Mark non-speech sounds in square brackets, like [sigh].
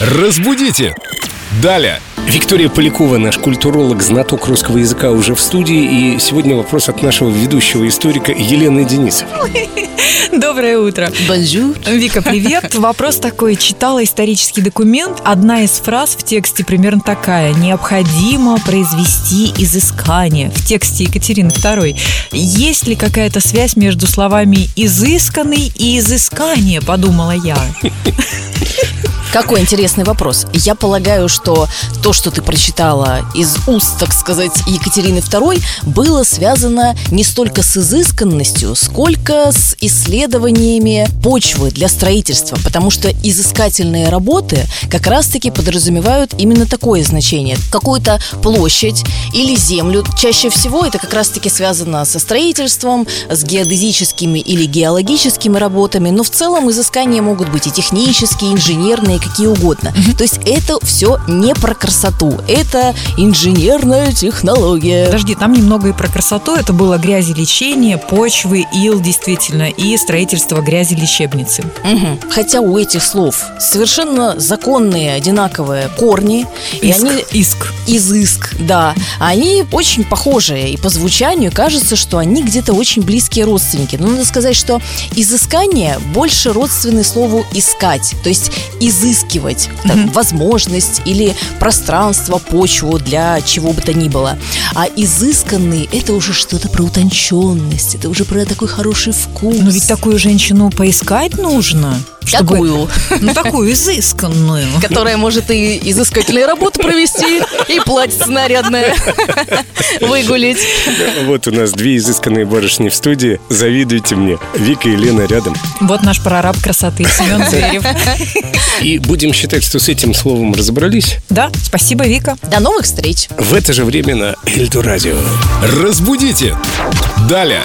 Разбудите Даля. Виктория Полякова, наш культуролог, знаток русского языка уже в студии. И сегодня вопрос от нашего ведущего историка Елены Денисовой. [laughs] Доброе утро. Bonjour. Вика, привет. [laughs] Вопрос такой. Читала исторический документ. Одна из фраз в тексте примерно такая. Необходимо произвести изыскание. В тексте Екатерины II. Есть ли какая-то связь между словами «изысканный» и «изыскание», подумала я. [laughs] Какой интересный вопрос. Я полагаю, что то, что ты прочитала из уст, так сказать, Екатерины II, было связано не столько с изысканностью, сколько с исследованиями почвы для строительства, потому что изыскательные работы как раз-таки подразумевают именно такое значение. Какую-то площадь или землю. Чаще всего это как раз-таки связано со строительством, с геодезическими или геологическими работами, но в целом изыскания могут быть и технические, и инженерные, какие угодно. То есть это все не про красоту, это инженерная технология. Подожди, там немного и про красоту. Это было грязелечение, почвы, ил, действительно, и строительство грязи-лечебницы. Мгм. Хотя у этих слов совершенно законные, одинаковые корни, и Иск, они иск. изыск, да, они очень похожие, и по звучанию кажется, что они где-то очень близкие родственники. Но надо сказать, что изыскание больше родственны слову искать, то есть изыскивать там, возможность или пространство, почву для чего бы то ни было. А изысканный это уже что-то про утонченность, это уже про такой хороший вкус. Но ведь такую женщину поискать нужно. Какую? Ну, такую изысканную. которая может и изыскательные работы провести, и платье нарядное [laughs] выгулить. Вот у нас две изысканные барышни в студии. Завидуйте мне. Вика и Лена рядом. Вот наш прораб красоты Семен [laughs] Зверев. И будем считать, что с этим словом разобрались. Да, спасибо, Вика. До новых встреч! В это же время на Эльдо Радио. Разбудите! Далее.